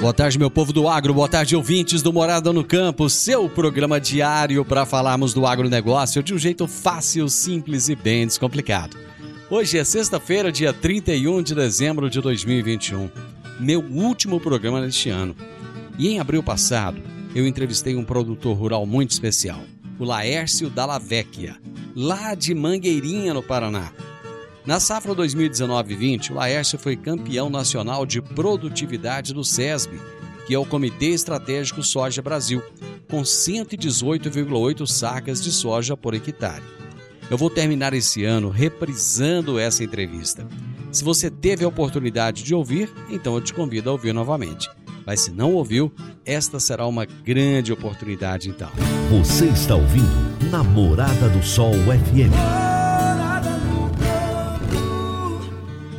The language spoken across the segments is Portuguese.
Boa tarde, meu povo do agro. Boa tarde, ouvintes do Morada no Campo. Seu programa diário para falarmos do agronegócio de um jeito fácil, simples e bem descomplicado. Hoje é sexta-feira, dia 31 de dezembro de 2021. Meu último programa neste ano. E em abril passado, eu entrevistei um produtor rural muito especial, o Laércio Dallavecchia, lá de Mangueirinha, no Paraná. Na safra 2019-20, o Laércio foi campeão nacional de produtividade do SESB, que é o Comitê Estratégico Soja Brasil, com 118,8 sacas de soja por hectare. Eu vou terminar esse ano reprisando essa entrevista. Se você teve a oportunidade de ouvir, então eu te convido a ouvir novamente. Mas se não ouviu, esta será uma grande oportunidade então. Você está ouvindo Namorada do Sol FM.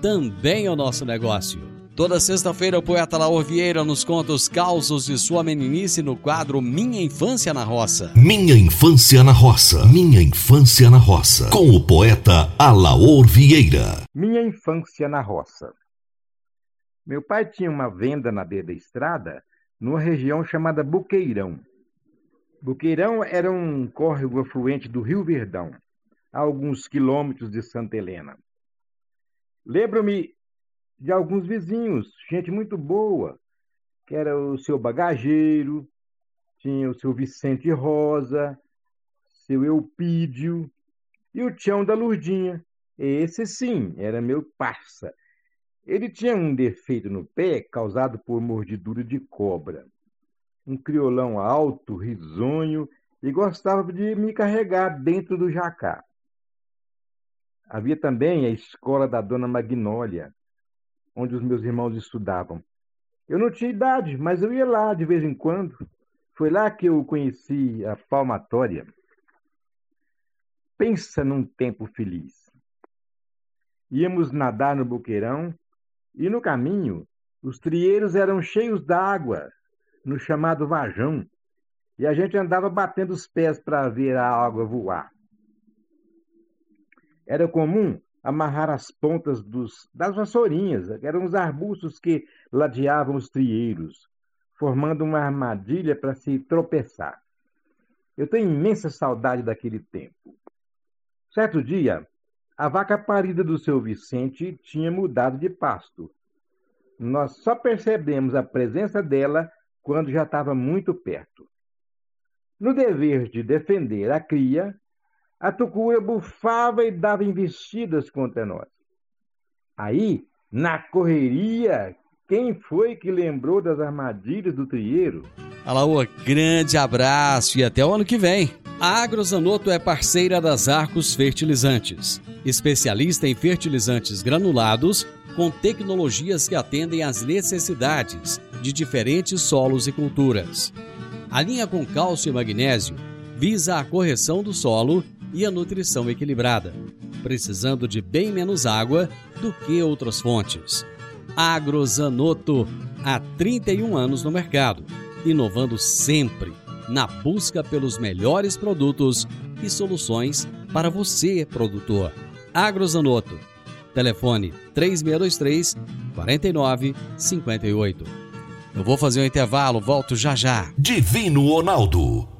também o nosso negócio. Toda sexta-feira, o poeta Laor Vieira nos conta os causos de sua meninice no quadro Minha Infância na Roça. Minha Infância na Roça. Minha Infância na Roça. Com o poeta Alaor Vieira. Minha Infância na Roça. Meu pai tinha uma venda na beira da estrada, numa região chamada Buqueirão. Buqueirão era um córrego afluente do Rio Verdão a alguns quilômetros de Santa Helena. Lembro-me de alguns vizinhos, gente muito boa, que era o seu bagageiro, tinha o seu Vicente Rosa, seu Eupídio e o Tião da Lurdinha. Esse sim, era meu parça. Ele tinha um defeito no pé causado por mordidura de cobra. Um criolão alto, risonho, e gostava de me carregar dentro do jacá. Havia também a escola da Dona Magnólia, onde os meus irmãos estudavam. Eu não tinha idade, mas eu ia lá de vez em quando. Foi lá que eu conheci a palmatória. Pensa num tempo feliz. Íamos nadar no boqueirão e no caminho os trieiros eram cheios d'água, no chamado vajão, e a gente andava batendo os pés para ver a água voar. Era comum amarrar as pontas dos, das vassourinhas, eram os arbustos que ladeavam os trieiros, formando uma armadilha para se tropeçar. Eu tenho imensa saudade daquele tempo. Certo dia, a vaca parida do seu Vicente tinha mudado de pasto. Nós só percebemos a presença dela quando já estava muito perto. No dever de defender a cria, a tucuia bufava e dava investidas contra nós. Aí, na correria, quem foi que lembrou das armadilhas do trieiro? Alaô, grande abraço e até o ano que vem. A Agrozanoto é parceira das Arcos Fertilizantes, especialista em fertilizantes granulados com tecnologias que atendem às necessidades de diferentes solos e culturas. A linha com cálcio e magnésio visa a correção do solo e a nutrição equilibrada, precisando de bem menos água do que outras fontes. Agrozanoto, há 31 anos no mercado, inovando sempre na busca pelos melhores produtos e soluções para você, produtor. Agrozanoto. Telefone 3623 4958. Eu vou fazer um intervalo, volto já já. Divino Ronaldo,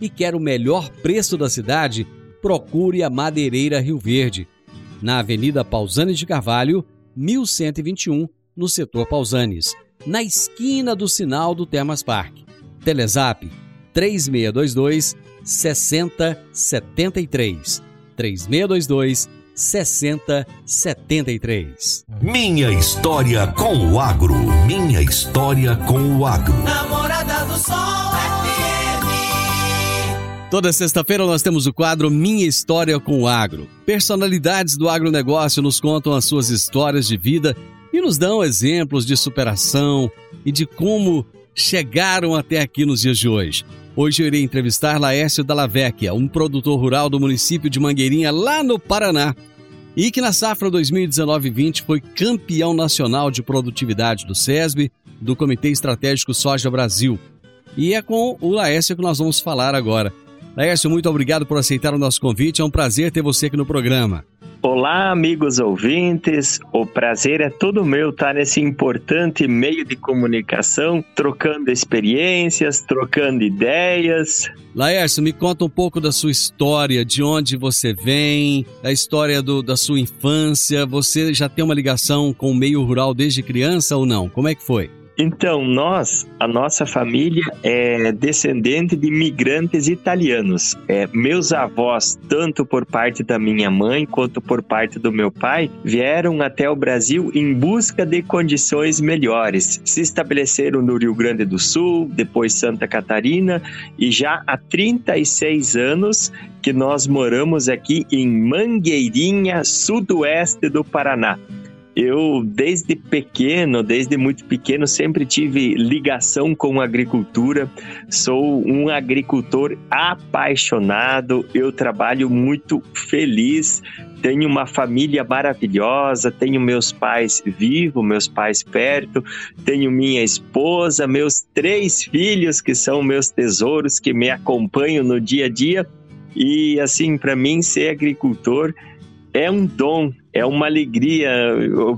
e quer o melhor preço da cidade, procure a Madeireira Rio Verde, na Avenida Pausanes de Carvalho, 1121, no setor Pausanes, na esquina do sinal do Termas Park. Telezap 3622 6073. 3622 6073. Minha história com o agro. Minha história com o agro. Namorada do Sol. Toda sexta-feira nós temos o quadro Minha História com o Agro. Personalidades do agronegócio nos contam as suas histórias de vida e nos dão exemplos de superação e de como chegaram até aqui nos dias de hoje. Hoje eu irei entrevistar Laércio Dallavecchia, um produtor rural do município de Mangueirinha, lá no Paraná, e que na safra 2019-20 foi campeão nacional de produtividade do SESB, do Comitê Estratégico Soja Brasil. E é com o Laércio que nós vamos falar agora. Laércio, muito obrigado por aceitar o nosso convite. É um prazer ter você aqui no programa. Olá, amigos ouvintes. O prazer é todo meu estar nesse importante meio de comunicação, trocando experiências, trocando ideias. Laércio, me conta um pouco da sua história, de onde você vem, da história do, da sua infância. Você já tem uma ligação com o meio rural desde criança ou não? Como é que foi? Então, nós, a nossa família é descendente de imigrantes italianos. É, meus avós, tanto por parte da minha mãe quanto por parte do meu pai, vieram até o Brasil em busca de condições melhores. Se estabeleceram no Rio Grande do Sul, depois Santa Catarina, e já há 36 anos que nós moramos aqui em Mangueirinha, sudoeste do Paraná. Eu, desde pequeno, desde muito pequeno, sempre tive ligação com agricultura. Sou um agricultor apaixonado, eu trabalho muito feliz. Tenho uma família maravilhosa, tenho meus pais vivos, meus pais perto, tenho minha esposa, meus três filhos que são meus tesouros que me acompanham no dia a dia. E assim, para mim, ser agricultor é um dom, é uma alegria.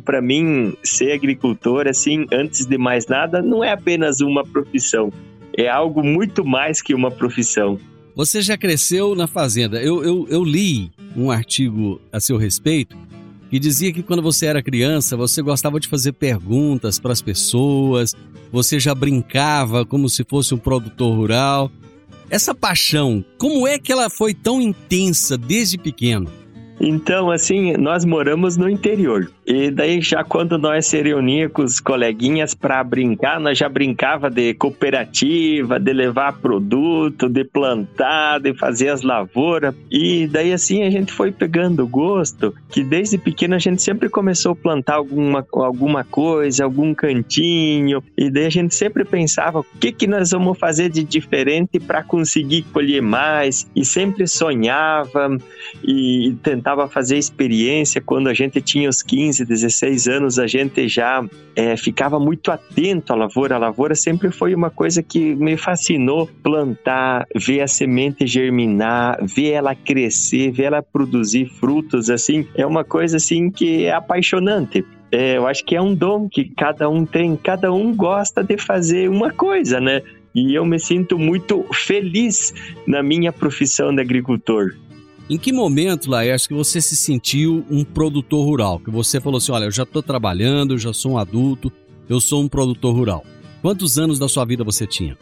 Para mim, ser agricultor, assim, antes de mais nada, não é apenas uma profissão. É algo muito mais que uma profissão. Você já cresceu na fazenda. Eu, eu, eu li um artigo a seu respeito que dizia que quando você era criança, você gostava de fazer perguntas para as pessoas, você já brincava como se fosse um produtor rural. Essa paixão, como é que ela foi tão intensa desde pequeno? Então, assim, nós moramos no interior. E daí, já quando nós se reunia com os coleguinhas para brincar, nós já brincava de cooperativa, de levar produto, de plantar, de fazer as lavouras. E daí, assim, a gente foi pegando gosto, que desde pequeno a gente sempre começou a plantar alguma, alguma coisa, algum cantinho. E daí a gente sempre pensava o que, que nós vamos fazer de diferente para conseguir colher mais. E sempre sonhava e tentava fazer experiência quando a gente tinha os 15, 16 anos, a gente já é, ficava muito atento à lavoura. A lavoura sempre foi uma coisa que me fascinou plantar, ver a semente germinar, ver ela crescer, ver ela produzir frutos, assim, é uma coisa assim que é apaixonante. É, eu acho que é um dom que cada um tem, cada um gosta de fazer uma coisa, né? E eu me sinto muito feliz na minha profissão de agricultor. Em que momento, Laércio, que você se sentiu um produtor rural? Que você falou assim, olha, eu já estou trabalhando, eu já sou um adulto, eu sou um produtor rural. Quantos anos da sua vida você tinha?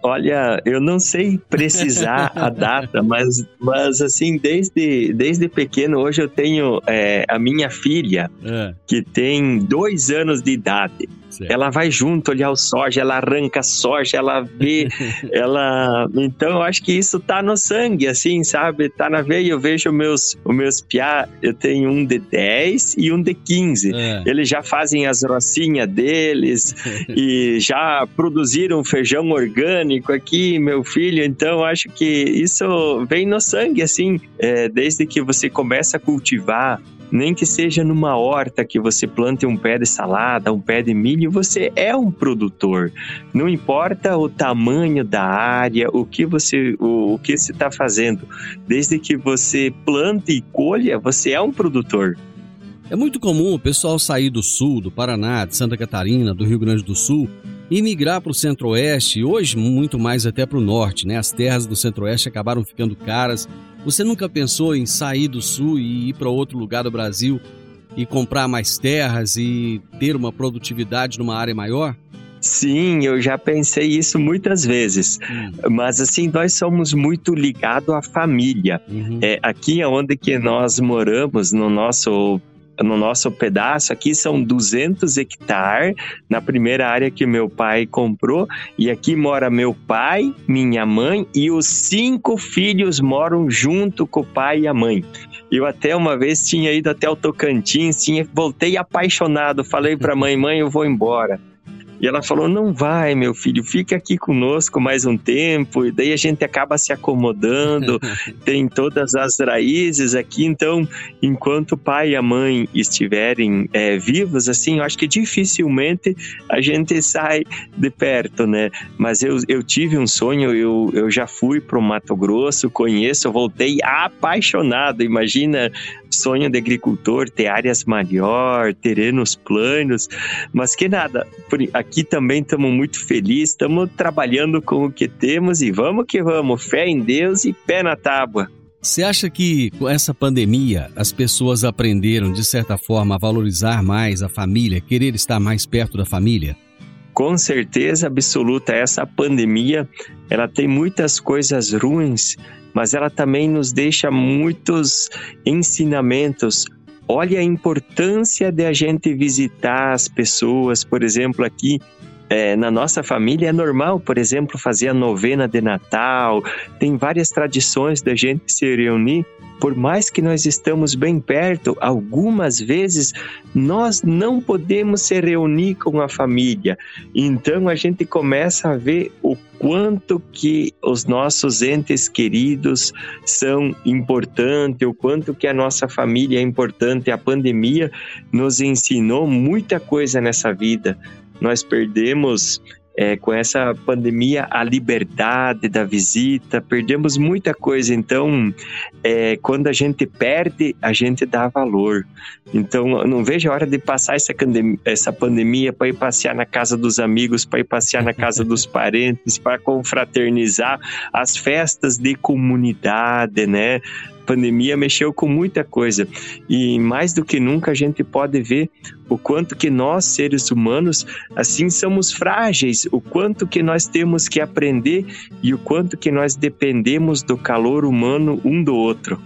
Olha, eu não sei precisar a data, mas, mas assim, desde, desde pequeno, hoje eu tenho é, a minha filha, é. que tem dois anos de idade. Certo. Ela vai junto olhar o soja, ela arranca a soja, ela vê, ela. Então eu acho que isso tá no sangue, assim, sabe? Tá na veia. Eu vejo meus, os meus piá, eu tenho um de 10 e um de 15. É. Eles já fazem as rocinhas deles e já produziram feijão orgânico aqui, meu filho. Então eu acho que isso vem no sangue, assim, é, desde que você começa a cultivar nem que seja numa horta que você plante um pé de salada, um pé de milho, você é um produtor. Não importa o tamanho da área, o que você o, o que você está fazendo, desde que você plante e colha, você é um produtor. É muito comum o pessoal sair do sul, do Paraná, de Santa Catarina, do Rio Grande do Sul e migrar para o centro-oeste, hoje muito mais até para o norte, né? As terras do centro-oeste acabaram ficando caras você nunca pensou em sair do sul e ir para outro lugar do Brasil e comprar mais terras e ter uma produtividade numa área maior? Sim, eu já pensei isso muitas vezes. Hum. Mas assim, nós somos muito ligados à família. Uhum. É, aqui onde que nós moramos, no nosso no nosso pedaço aqui são 200 hectares na primeira área que meu pai comprou e aqui mora meu pai, minha mãe e os cinco filhos moram junto com o pai e a mãe. Eu até uma vez tinha ido até o Tocantins, tinha, voltei apaixonado, falei para mãe, mãe, eu vou embora. E ela falou: Não vai, meu filho, fica aqui conosco mais um tempo. E daí a gente acaba se acomodando, tem todas as raízes aqui. Então, enquanto o pai e a mãe estiverem é, vivos, assim, eu acho que dificilmente a gente sai de perto, né? Mas eu, eu tive um sonho, eu, eu já fui para o Mato Grosso, conheço, voltei apaixonado. Imagina sonho de agricultor, ter áreas maior, terrenos planos, mas que nada, aqui também estamos muito felizes, estamos trabalhando com o que temos e vamos que vamos, fé em Deus e pé na tábua. Você acha que com essa pandemia as pessoas aprenderam, de certa forma, a valorizar mais a família, querer estar mais perto da família? Com certeza absoluta, essa pandemia ela tem muitas coisas ruins, mas ela também nos deixa muitos ensinamentos. Olha a importância de a gente visitar as pessoas, por exemplo, aqui é, na nossa família é normal, por exemplo, fazer a novena de Natal, tem várias tradições da gente se reunir por mais que nós estamos bem perto, algumas vezes nós não podemos se reunir com a família. Então a gente começa a ver o quanto que os nossos entes queridos são importantes, o quanto que a nossa família é importante. A pandemia nos ensinou muita coisa nessa vida. Nós perdemos é, com essa pandemia, a liberdade da visita, perdemos muita coisa. Então, é, quando a gente perde, a gente dá valor. Então, não vejo a hora de passar essa, essa pandemia para ir passear na casa dos amigos, para ir passear na casa dos parentes, para confraternizar as festas de comunidade, né? Pandemia mexeu com muita coisa e mais do que nunca a gente pode ver o quanto que nós seres humanos assim somos frágeis, o quanto que nós temos que aprender e o quanto que nós dependemos do calor humano um do outro.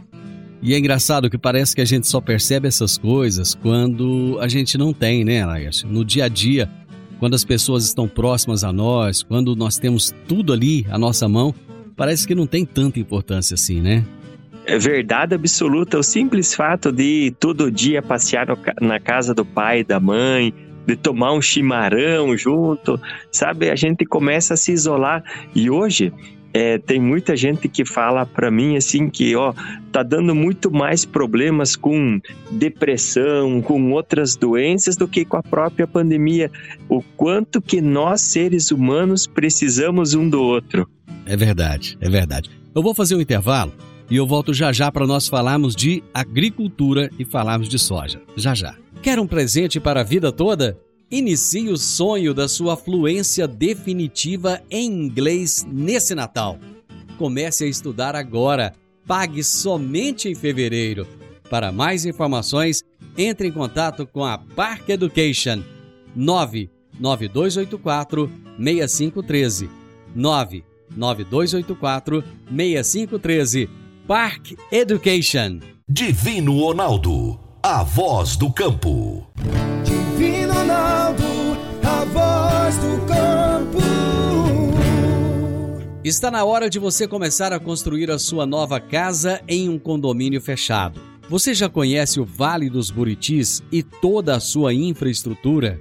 E é engraçado que parece que a gente só percebe essas coisas quando a gente não tem, né, Laércio? No dia a dia, quando as pessoas estão próximas a nós, quando nós temos tudo ali à nossa mão, parece que não tem tanta importância assim, né? É verdade absoluta. O simples fato de todo dia passear no, na casa do pai, da mãe, de tomar um chimarrão junto, sabe? A gente começa a se isolar. E hoje é, tem muita gente que fala para mim assim que ó tá dando muito mais problemas com depressão, com outras doenças do que com a própria pandemia. O quanto que nós seres humanos precisamos um do outro. É verdade, é verdade. Eu vou fazer um intervalo e eu volto já já para nós falarmos de agricultura e falarmos de soja. Já já. Quer um presente para a vida toda? Inicie o sonho da sua fluência definitiva em inglês nesse Natal. Comece a estudar agora. Pague somente em fevereiro. Para mais informações, entre em contato com a Park Education 99284 6513 99284 6513 Park Education. Divino Ronaldo, a voz do campo. Divino Ronaldo, a voz do campo. Está na hora de você começar a construir a sua nova casa em um condomínio fechado. Você já conhece o Vale dos Buritis e toda a sua infraestrutura?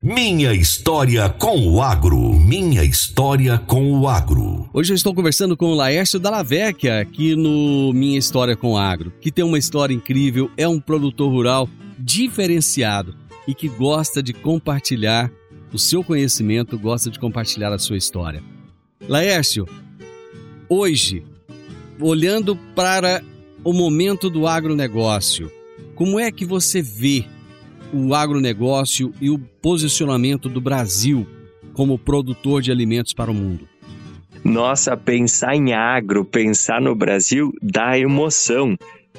Minha história com o agro. Minha história com o agro. Hoje eu estou conversando com o Laércio Dallavecchia aqui no Minha História com o Agro, que tem uma história incrível, é um produtor rural diferenciado e que gosta de compartilhar o seu conhecimento, gosta de compartilhar a sua história. Laércio, hoje, olhando para o momento do agronegócio, como é que você vê o agronegócio e o posicionamento do Brasil como produtor de alimentos para o mundo? Nossa, pensar em agro, pensar no Brasil dá emoção,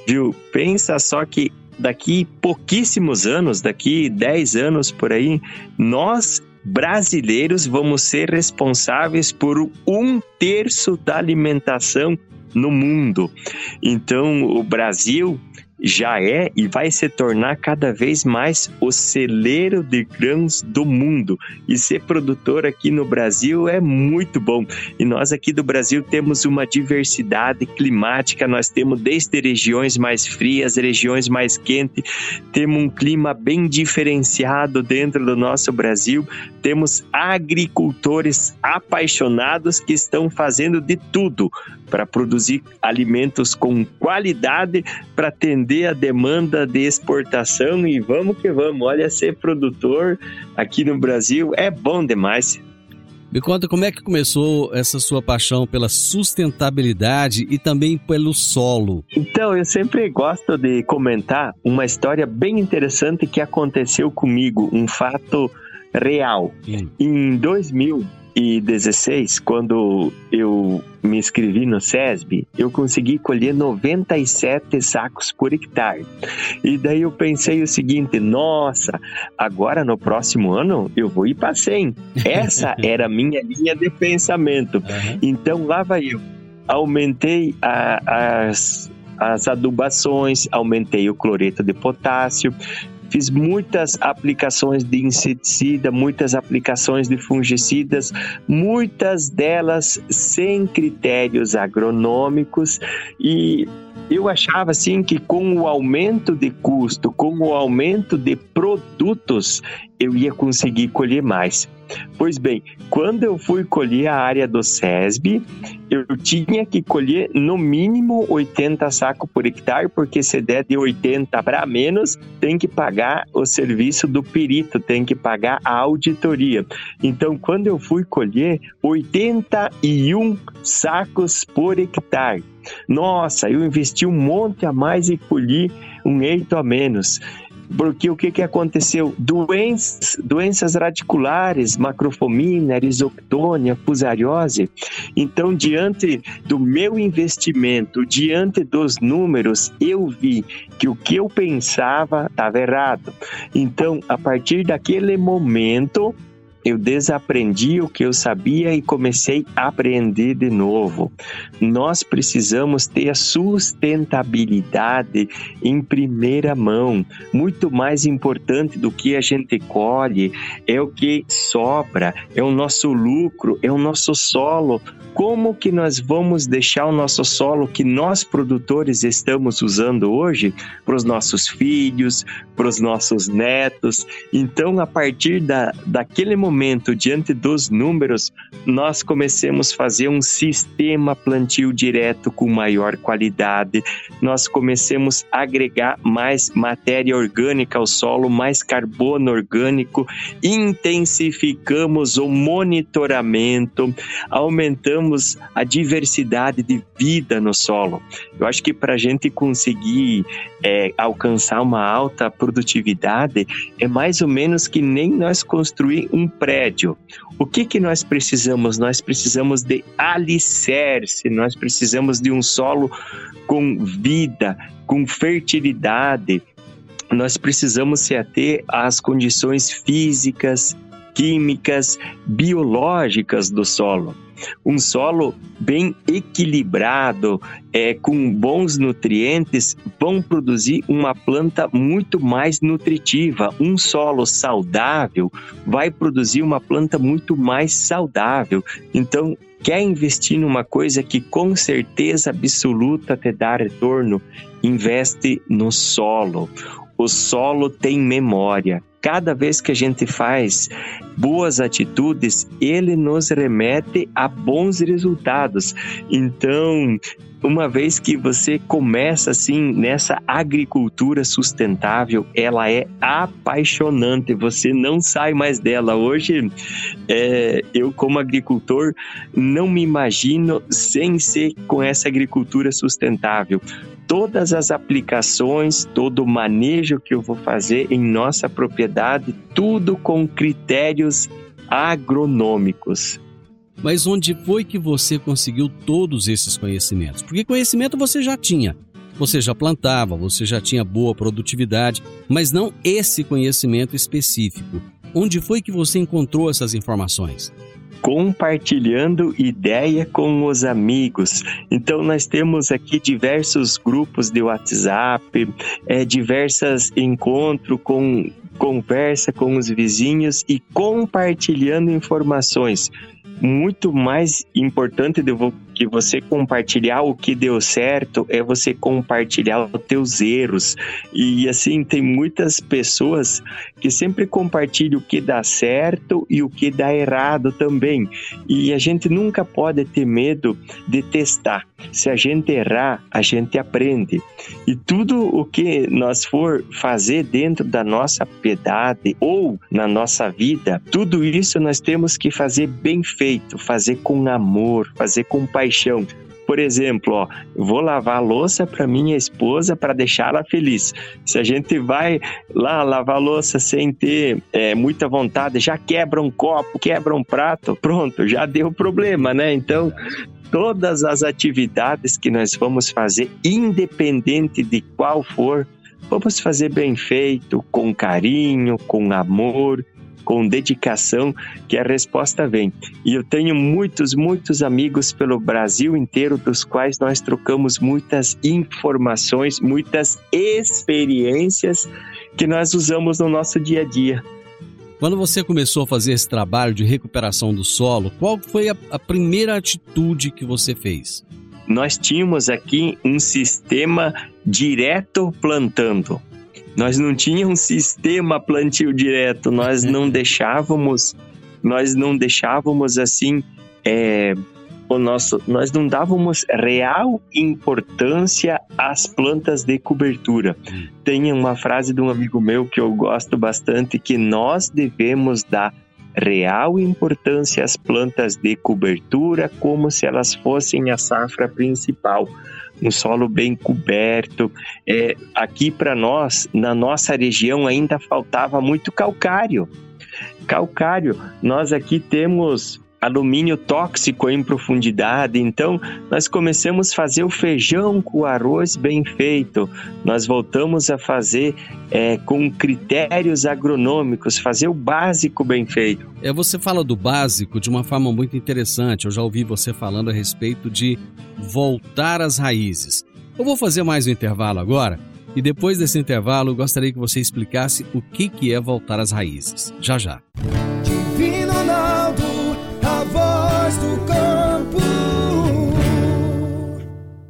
viu? Pensa só que daqui pouquíssimos anos, daqui 10 anos por aí, nós brasileiros vamos ser responsáveis por um terço da alimentação no mundo. Então, o Brasil já é e vai se tornar cada vez mais o celeiro de grãos do mundo. E ser produtor aqui no Brasil é muito bom. E nós aqui do Brasil temos uma diversidade climática, nós temos desde regiões mais frias, regiões mais quentes, temos um clima bem diferenciado dentro do nosso Brasil, temos agricultores apaixonados que estão fazendo de tudo para produzir alimentos com qualidade para atender a demanda de exportação e vamos que vamos. Olha, ser produtor aqui no Brasil é bom demais. Me conta como é que começou essa sua paixão pela sustentabilidade e também pelo solo. Então, eu sempre gosto de comentar uma história bem interessante que aconteceu comigo, um fato real. Sim. Em 2000, 2016, quando eu me inscrevi no SESB, eu consegui colher 97 sacos por hectare. E daí eu pensei o seguinte: nossa, agora no próximo ano eu vou ir para 100. Essa era a minha linha de pensamento. Uhum. Então lá vai eu. Aumentei a, as, as adubações, aumentei o cloreto de potássio, Fiz muitas aplicações de inseticida, muitas aplicações de fungicidas, muitas delas sem critérios agronômicos e eu achava assim que com o aumento de custo, com o aumento de produtos, eu ia conseguir colher mais. Pois bem, quando eu fui colher a área do SESB, eu tinha que colher no mínimo 80 sacos por hectare, porque se der de 80 para menos, tem que pagar o serviço do perito, tem que pagar a auditoria. Então, quando eu fui colher, 81 sacos por hectare. Nossa, eu investi um monte a mais e colhi um eito a menos. Porque o que, que aconteceu? Doenças, doenças radiculares, macrofomina, erisoctônia, fusariose. Então, diante do meu investimento, diante dos números, eu vi que o que eu pensava estava errado. Então, a partir daquele momento, eu desaprendi o que eu sabia e comecei a aprender de novo. Nós precisamos ter a sustentabilidade em primeira mão. Muito mais importante do que a gente colhe é o que sobra, é o nosso lucro, é o nosso solo como que nós vamos deixar o nosso solo que nós produtores estamos usando hoje para os nossos filhos, para os nossos netos. Então, a partir da, daquele momento, diante dos números, nós comecemos a fazer um sistema plantio direto com maior qualidade, nós comecemos a agregar mais matéria orgânica ao solo, mais carbono orgânico, intensificamos o monitoramento, aumentamos a diversidade de vida no solo. Eu acho que para a gente conseguir é, alcançar uma alta produtividade, é mais ou menos que nem nós construir um prédio. O que, que nós precisamos? Nós precisamos de alicerce, nós precisamos de um solo com vida, com fertilidade. Nós precisamos se ater às condições físicas, químicas, biológicas do solo um solo bem equilibrado, é, com bons nutrientes, vão produzir uma planta muito mais nutritiva. Um solo saudável vai produzir uma planta muito mais saudável. Então, quer investir numa coisa que com certeza absoluta te dá retorno? Investe no solo. O solo tem memória cada vez que a gente faz boas atitudes, ele nos remete a bons resultados. Então, uma vez que você começa assim nessa agricultura sustentável, ela é apaixonante, você não sai mais dela. Hoje, é, eu, como agricultor, não me imagino sem ser com essa agricultura sustentável. Todas as aplicações, todo o manejo que eu vou fazer em nossa propriedade, tudo com critérios agronômicos. Mas onde foi que você conseguiu todos esses conhecimentos? Porque conhecimento você já tinha. Você já plantava, você já tinha boa produtividade, mas não esse conhecimento específico. Onde foi que você encontrou essas informações? Compartilhando ideia com os amigos. Então nós temos aqui diversos grupos de WhatsApp, é, diversos encontros com conversa com os vizinhos e compartilhando informações muito mais importante de você compartilhar o que deu certo é você compartilhar os teus erros. E assim, tem muitas pessoas que sempre compartilham o que dá certo e o que dá errado também. E a gente nunca pode ter medo de testar. Se a gente errar, a gente aprende. E tudo o que nós for fazer dentro da nossa piedade ou na nossa vida, tudo isso nós temos que fazer bem feito, fazer com amor, fazer com paixão paixão. Por exemplo, ó, vou lavar a louça para minha esposa para deixá-la feliz. Se a gente vai lá lavar a louça sem ter é, muita vontade, já quebra um copo, quebra um prato, pronto, já deu problema, né? Então, todas as atividades que nós vamos fazer, independente de qual for, vamos fazer bem feito, com carinho, com amor, com dedicação que a resposta vem. E eu tenho muitos, muitos amigos pelo Brasil inteiro, dos quais nós trocamos muitas informações, muitas experiências que nós usamos no nosso dia a dia. Quando você começou a fazer esse trabalho de recuperação do solo, qual foi a, a primeira atitude que você fez? Nós tínhamos aqui um sistema direto plantando. Nós não tínhamos um sistema plantio direto, nós não deixávamos, nós não deixávamos assim, é, o nosso, nós não dávamos real importância às plantas de cobertura. Tem uma frase de um amigo meu que eu gosto bastante que nós devemos dar real importância às plantas de cobertura como se elas fossem a safra principal um solo bem coberto. É, aqui para nós, na nossa região, ainda faltava muito calcário. Calcário, nós aqui temos alumínio tóxico em profundidade. Então, nós começamos a fazer o feijão com arroz bem feito. Nós voltamos a fazer é, com critérios agronômicos, fazer o básico bem feito. É, você fala do básico de uma forma muito interessante. Eu já ouvi você falando a respeito de voltar às raízes. Eu vou fazer mais um intervalo agora. E depois desse intervalo, gostaria que você explicasse o que, que é voltar às raízes. Já já.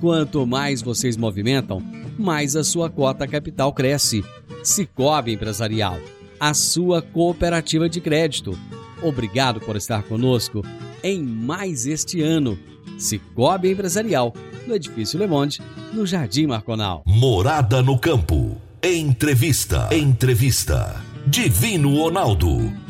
quanto mais vocês movimentam, mais a sua cota capital cresce. Cicobi Empresarial, a sua cooperativa de crédito. Obrigado por estar conosco em mais este ano. Cicobi Empresarial, no Edifício Le Monde, no Jardim Marconal. Morada no Campo. Entrevista. Entrevista. Divino Ronaldo.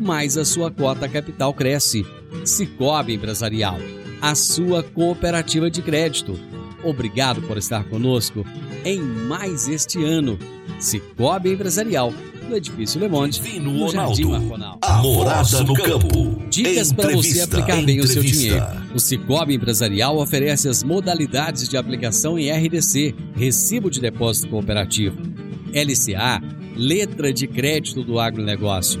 mais a sua cota capital cresce. Cicobi Empresarial, a sua cooperativa de crédito. Obrigado por estar conosco em mais este ano. Cicobi Empresarial, no Edifício Le Monde, Divino no Jardim. Marconal. A morada no campo. Dicas para você Entrevista. aplicar bem o seu Entrevista. dinheiro. O Cicobi Empresarial oferece as modalidades de aplicação em RDC, Recibo de Depósito Cooperativo, LCA, Letra de Crédito do Agronegócio,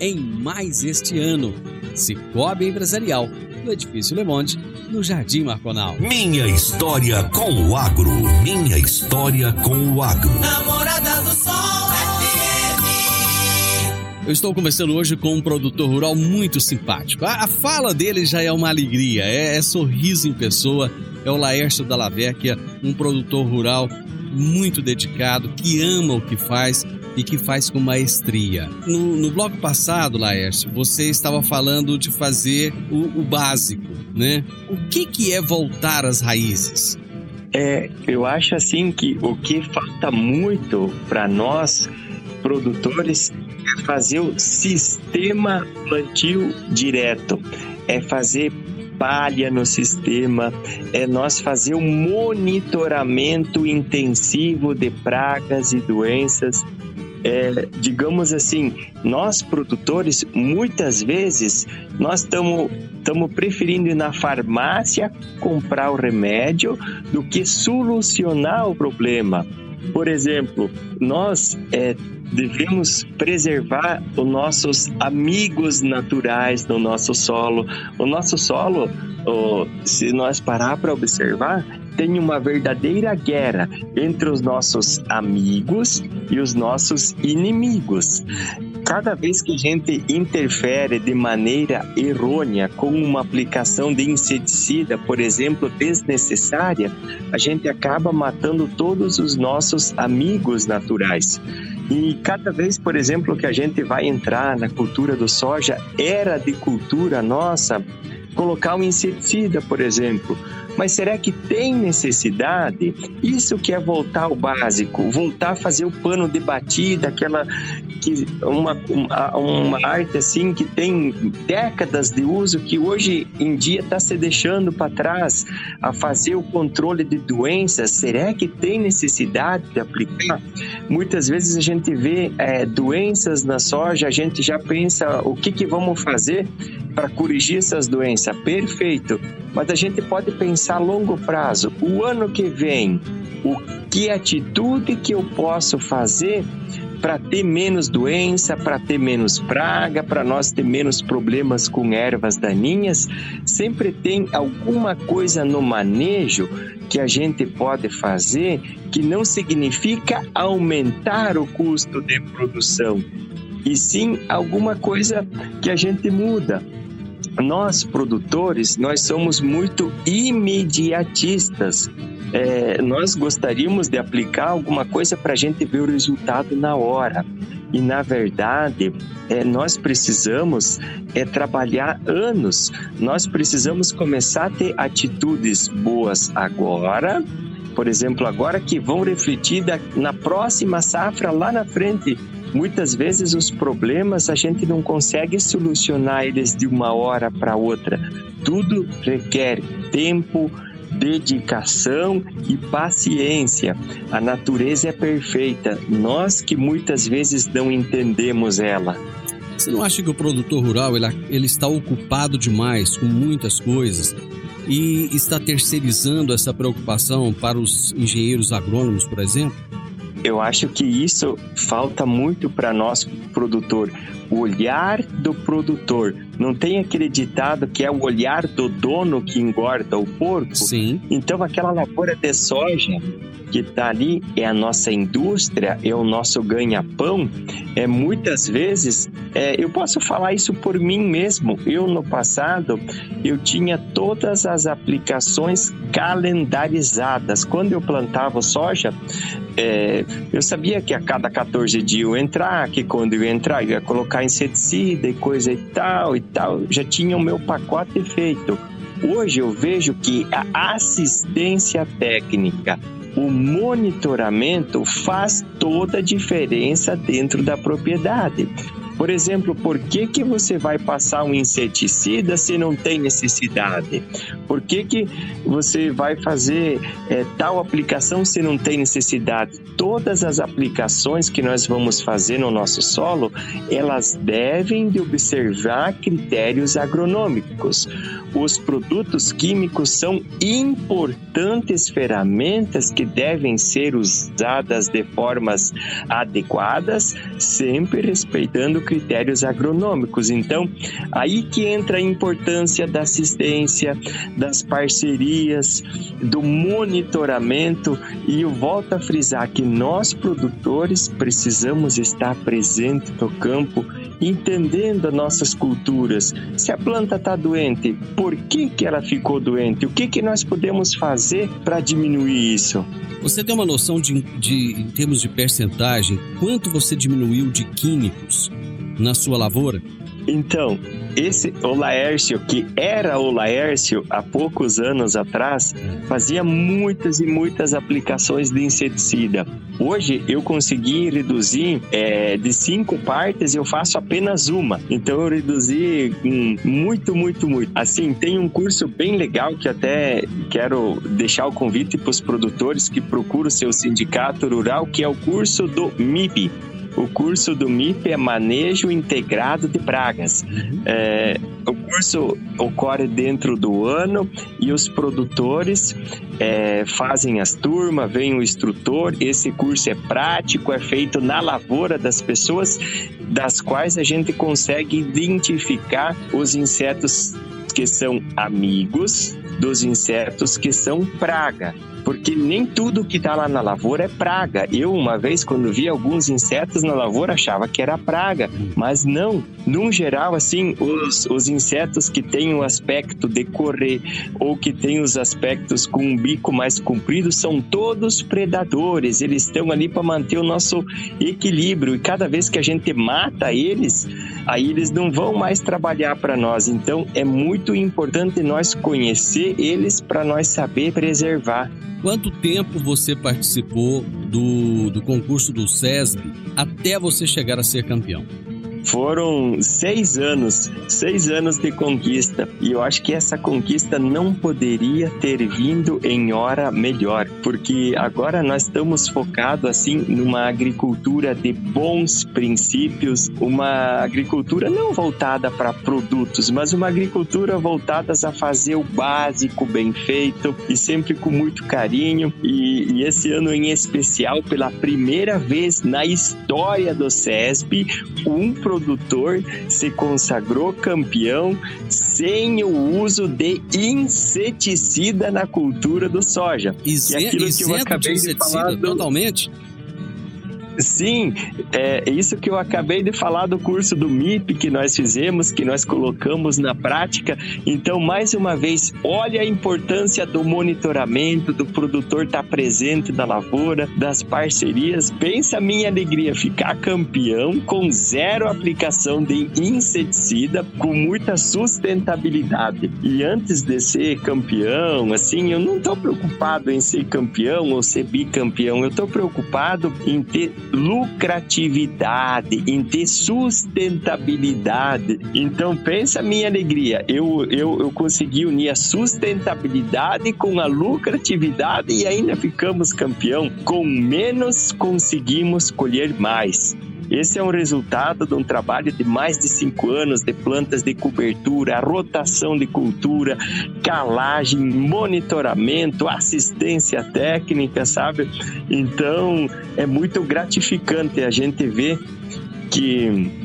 em mais este ano. Cicobi Empresarial, no Edifício Le Monde, no Jardim Marconal. Minha história com o agro. Minha história com o agro. Namorada do Sol FM. Eu estou conversando hoje com um produtor rural muito simpático. A, a fala dele já é uma alegria, é, é sorriso em pessoa. É o Laércio Dallavecchia, um produtor rural muito dedicado, que ama o que faz e que faz com maestria. No, no bloco passado, Laércio, você estava falando de fazer o, o básico, né? O que, que é voltar às raízes? É, eu acho assim que o que falta muito para nós produtores é fazer o sistema plantio direto, é fazer palha no sistema, é nós fazer um monitoramento intensivo de pragas e doenças. É, digamos assim, nós produtores, muitas vezes, nós estamos preferindo ir na farmácia comprar o remédio do que solucionar o problema. Por exemplo, nós é, devemos preservar os nossos amigos naturais no nosso solo. O nosso solo, oh, se nós parar para observar, tem uma verdadeira guerra entre os nossos amigos e os nossos inimigos. Cada vez que a gente interfere de maneira errônea com uma aplicação de inseticida, por exemplo, desnecessária, a gente acaba matando todos os nossos amigos naturais. E cada vez, por exemplo, que a gente vai entrar na cultura do soja, era de cultura nossa colocar um inseticida, por exemplo. Mas será que tem necessidade? Isso que é voltar ao básico, voltar a fazer o pano de batida, aquela que uma, uma, arte assim que tem décadas de uso que hoje em dia está se deixando para trás a fazer o controle de doenças. Será que tem necessidade de aplicar? Muitas vezes a gente vê é, doenças na soja, a gente já pensa o que, que vamos fazer para corrigir essas doenças. Perfeito, mas a gente pode pensar a longo prazo. O ano que vem, o que atitude que eu posso fazer para ter menos doença, para ter menos praga, para nós ter menos problemas com ervas daninhas, sempre tem alguma coisa no manejo que a gente pode fazer que não significa aumentar o custo de produção, e sim alguma coisa que a gente muda. Nós produtores, nós somos muito imediatistas é, nós gostaríamos de aplicar alguma coisa para a gente ver o resultado na hora. E na verdade, é, nós precisamos é, trabalhar anos, nós precisamos começar a ter atitudes boas agora, por exemplo, agora que vão refletir na próxima safra lá na frente. Muitas vezes os problemas a gente não consegue solucionar eles de uma hora para outra. Tudo requer tempo, dedicação e paciência. A natureza é perfeita, nós que muitas vezes não entendemos ela. Você não acha que o produtor rural ele, ele está ocupado demais com muitas coisas e está terceirizando essa preocupação para os engenheiros agrônomos, por exemplo? Eu acho que isso falta muito para nós, produtor. Olhar do produtor. Não tem acreditado que é o olhar do dono que engorda o porco? Sim. Então, aquela lavoura de soja que está ali é a nossa indústria, é o nosso ganha-pão. É muitas vezes, é, eu posso falar isso por mim mesmo. Eu no passado eu tinha todas as aplicações calendarizadas. Quando eu plantava soja, é, eu sabia que a cada 14 dias eu ia entrar, que quando eu ia entrar eu ia colocar inseticida e coisa e tal e tal. Já tinha o meu pacote feito. Hoje eu vejo que a assistência técnica o monitoramento faz toda a diferença dentro da propriedade. Por exemplo, por que, que você vai passar um inseticida se não tem necessidade? Por que, que você vai fazer é, tal aplicação se não tem necessidade? Todas as aplicações que nós vamos fazer no nosso solo, elas devem de observar critérios agronômicos. Os produtos químicos são importantes ferramentas que devem ser usadas de formas adequadas, sempre respeitando critérios agronômicos. Então, aí que entra a importância da assistência, das parcerias, do monitoramento e eu volto a frisar que nós produtores precisamos estar presentes no campo entendendo as nossas culturas. Se a planta está doente, por que, que ela ficou doente? O que, que nós podemos fazer para diminuir isso? Você tem uma noção de, de, em termos de percentagem, quanto você diminuiu de químicos na sua lavoura? Então, esse o Laércio, que era o Laércio há poucos anos atrás, fazia muitas e muitas aplicações de inseticida. Hoje eu consegui reduzir é, de cinco partes, eu faço apenas uma. Então eu reduzi hum, muito, muito, muito. Assim, tem um curso bem legal que até quero deixar o convite para os produtores que procuram o seu sindicato rural, que é o curso do MIB o curso do MIP é Manejo Integrado de Pragas. Uhum. É, o curso ocorre dentro do ano e os produtores é, fazem as turmas, vem o instrutor. Esse curso é prático, é feito na lavoura das pessoas, das quais a gente consegue identificar os insetos que são amigos dos insetos que são praga porque nem tudo que está lá na lavoura é praga. Eu, uma vez, quando vi alguns insetos na lavoura, achava que era praga, mas não. Num geral, assim, os, os insetos que têm o aspecto de correr ou que têm os aspectos com um bico mais comprido são todos predadores. Eles estão ali para manter o nosso equilíbrio e cada vez que a gente mata eles, aí eles não vão mais trabalhar para nós. Então, é muito importante nós conhecer eles para nós saber preservar. Quanto tempo você participou do, do concurso do SESB até você chegar a ser campeão? Foram seis anos, seis anos de conquista. E eu acho que essa conquista não poderia ter vindo em hora melhor, porque agora nós estamos focados assim numa agricultura de bons princípios, uma agricultura não voltada para produtos, mas uma agricultura voltada a fazer o básico bem feito e sempre com muito carinho. E, e esse ano em especial, pela primeira vez na história do SESB, um produto produtor se consagrou campeão sem o uso de inseticida na cultura do soja. Isento, e aquilo que eu acabei de, de falar do... totalmente? Sim, é isso que eu acabei de falar do curso do MIP que nós fizemos, que nós colocamos na prática. Então, mais uma vez, olha a importância do monitoramento, do produtor estar tá presente na lavoura, das parcerias. Pensa minha alegria ficar campeão com zero aplicação de inseticida, com muita sustentabilidade. E antes de ser campeão, assim, eu não estou preocupado em ser campeão ou ser bicampeão, eu estou preocupado em ter lucratividade, em ter sustentabilidade. Então pensa a minha alegria, eu, eu, eu consegui unir a sustentabilidade com a lucratividade e ainda ficamos campeão. Com menos conseguimos colher mais. Esse é um resultado de um trabalho de mais de cinco anos de plantas de cobertura, rotação de cultura, calagem, monitoramento, assistência técnica, sabe? Então é muito gratificante a gente ver que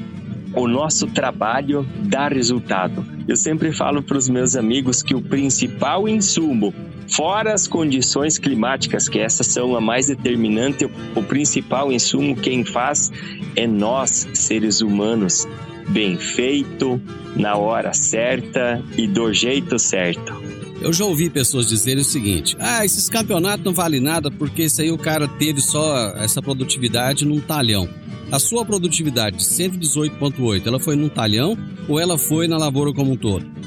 o nosso trabalho dá resultado. Eu sempre falo para os meus amigos que o principal insumo Fora as condições climáticas, que essas são a mais determinante, o principal insumo quem faz é nós, seres humanos. Bem feito, na hora certa e do jeito certo. Eu já ouvi pessoas dizerem o seguinte: ah, esses campeonatos não valem nada porque isso aí o cara teve só essa produtividade num talhão. A sua produtividade de 118,8, ela foi num talhão ou ela foi na lavoura como um todo?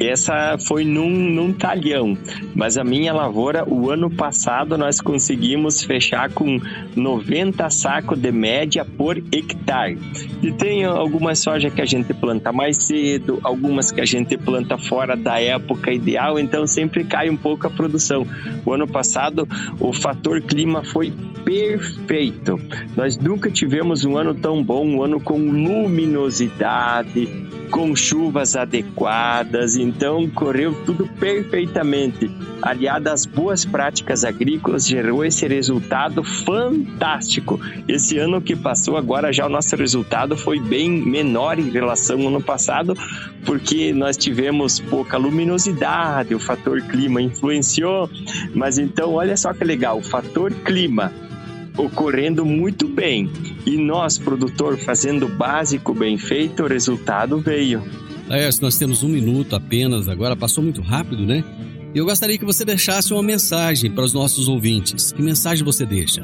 Essa foi num, num talhão, mas a minha lavoura, o ano passado, nós conseguimos fechar com 90 sacos de média por hectare. E tem algumas soja que a gente planta mais cedo, algumas que a gente planta fora da época ideal, então sempre cai um pouco a produção. O ano passado, o fator clima foi perfeito. Nós nunca tivemos um ano tão bom, um ano com luminosidade, com chuvas adequadas, então correu tudo perfeitamente. Aliado às boas práticas agrícolas, gerou esse resultado fantástico. Esse ano que passou, agora já o nosso resultado foi bem menor em relação ao ano passado, porque nós tivemos pouca luminosidade, o fator clima influenciou, mas então olha só que legal, o fator clima ocorrendo muito bem. E nós, produtor, fazendo básico bem feito, o resultado veio. Laércio, nós temos um minuto apenas agora, passou muito rápido, né? Eu gostaria que você deixasse uma mensagem para os nossos ouvintes. Que mensagem você deixa?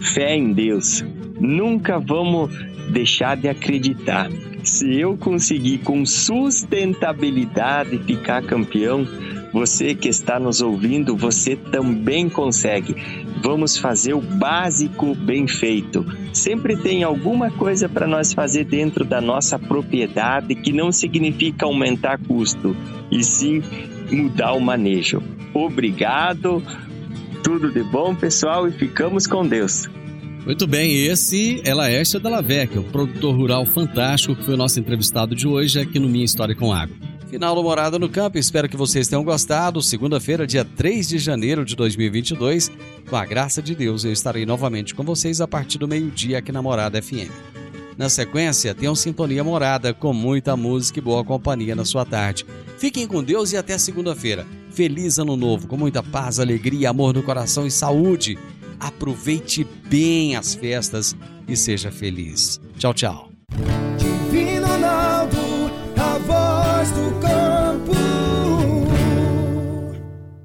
Fé em Deus. Nunca vamos deixar de acreditar. Se eu conseguir com sustentabilidade ficar campeão, você que está nos ouvindo, você também consegue. Vamos fazer o básico bem feito. Sempre tem alguma coisa para nós fazer dentro da nossa propriedade que não significa aumentar custo, e sim mudar o manejo. Obrigado, tudo de bom, pessoal, e ficamos com Deus. Muito bem, esse é Laércio Dallavec, o produtor rural fantástico que foi o nosso entrevistado de hoje aqui no Minha História com Água. Final do Morada no Campo, espero que vocês tenham gostado. Segunda-feira, dia 3 de janeiro de 2022, com a graça de Deus, eu estarei novamente com vocês a partir do meio-dia aqui na Morada FM. Na sequência, tem um Sintonia Morada com muita música e boa companhia na sua tarde. Fiquem com Deus e até segunda-feira. Feliz Ano Novo, com muita paz, alegria, amor no coração e saúde. Aproveite bem as festas e seja feliz. Tchau, tchau.